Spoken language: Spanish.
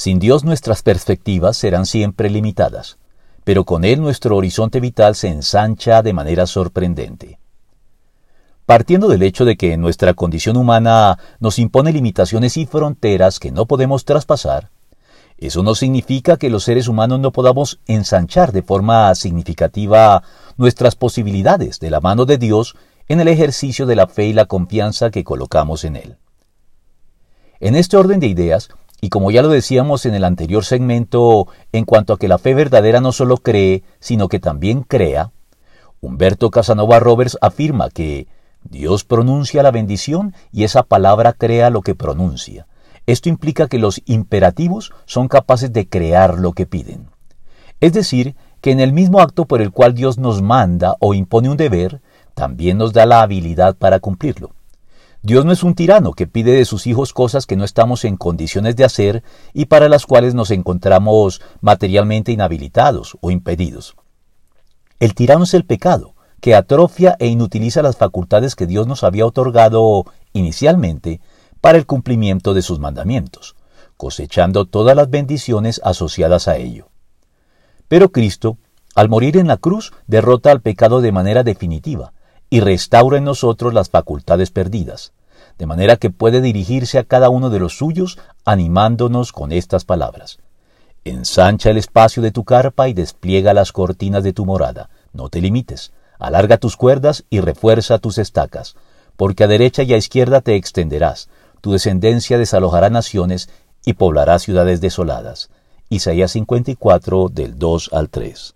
Sin Dios nuestras perspectivas serán siempre limitadas, pero con Él nuestro horizonte vital se ensancha de manera sorprendente. Partiendo del hecho de que nuestra condición humana nos impone limitaciones y fronteras que no podemos traspasar, eso no significa que los seres humanos no podamos ensanchar de forma significativa nuestras posibilidades de la mano de Dios en el ejercicio de la fe y la confianza que colocamos en Él. En este orden de ideas, y como ya lo decíamos en el anterior segmento, en cuanto a que la fe verdadera no solo cree, sino que también crea, Humberto Casanova Roberts afirma que Dios pronuncia la bendición y esa palabra crea lo que pronuncia. Esto implica que los imperativos son capaces de crear lo que piden. Es decir, que en el mismo acto por el cual Dios nos manda o impone un deber, también nos da la habilidad para cumplirlo. Dios no es un tirano que pide de sus hijos cosas que no estamos en condiciones de hacer y para las cuales nos encontramos materialmente inhabilitados o impedidos. El tirano es el pecado, que atrofia e inutiliza las facultades que Dios nos había otorgado inicialmente para el cumplimiento de sus mandamientos, cosechando todas las bendiciones asociadas a ello. Pero Cristo, al morir en la cruz, derrota al pecado de manera definitiva y restaura en nosotros las facultades perdidas, de manera que puede dirigirse a cada uno de los suyos animándonos con estas palabras. Ensancha el espacio de tu carpa y despliega las cortinas de tu morada. No te limites. Alarga tus cuerdas y refuerza tus estacas, porque a derecha y a izquierda te extenderás. Tu descendencia desalojará naciones y poblará ciudades desoladas. Isaías 54 del 2 al 3.